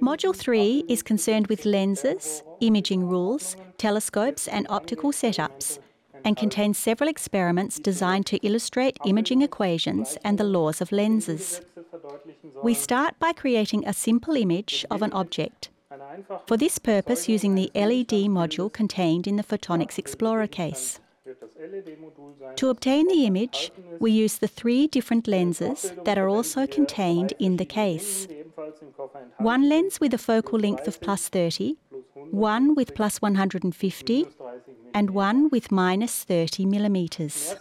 Module 3 is concerned with lenses, imaging rules, telescopes, and optical setups, and contains several experiments designed to illustrate imaging equations and the laws of lenses. We start by creating a simple image of an object. For this purpose, using the LED module contained in the Photonics Explorer case. To obtain the image, we use the three different lenses that are also contained in the case. One lens with a focal length of plus 30, one with plus 150, and one with minus 30 millimeters.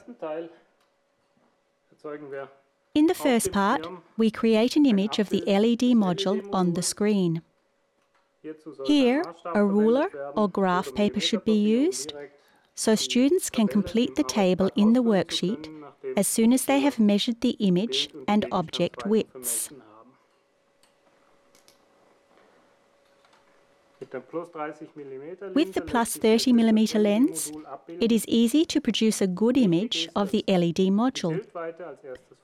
In the first part, we create an image of the LED module on the screen. Here, a ruler or graph paper should be used so students can complete the table in the worksheet as soon as they have measured the image and object widths. With the plus 30 mm lens, it is easy to produce a good image of the LED module.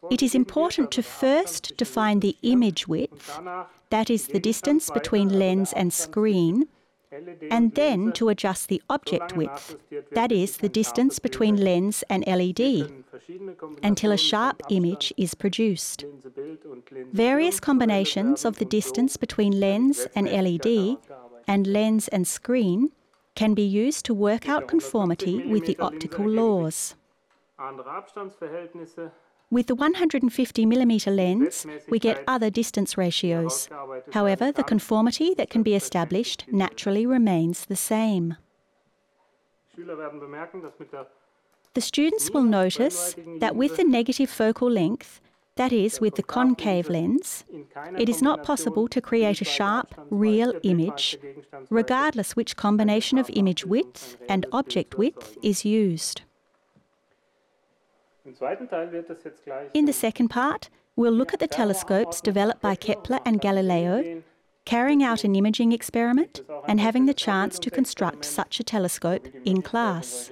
It is important to first define the image width, that is the distance between lens and screen, and then to adjust the object width, that is the distance between lens and LED, until a sharp image is produced. Various combinations of the distance between lens and LED and lens and screen can be used to work out conformity with the optical laws. With the 150mm lens, we get other distance ratios. However, the conformity that can be established naturally remains the same. The students will notice that with the negative focal length, that is, with the concave lens, it is not possible to create a sharp, real image, regardless which combination of image width and object width is used. In the second part, we'll look at the telescopes developed by Kepler and Galileo, carrying out an imaging experiment, and having the chance to construct such a telescope in class.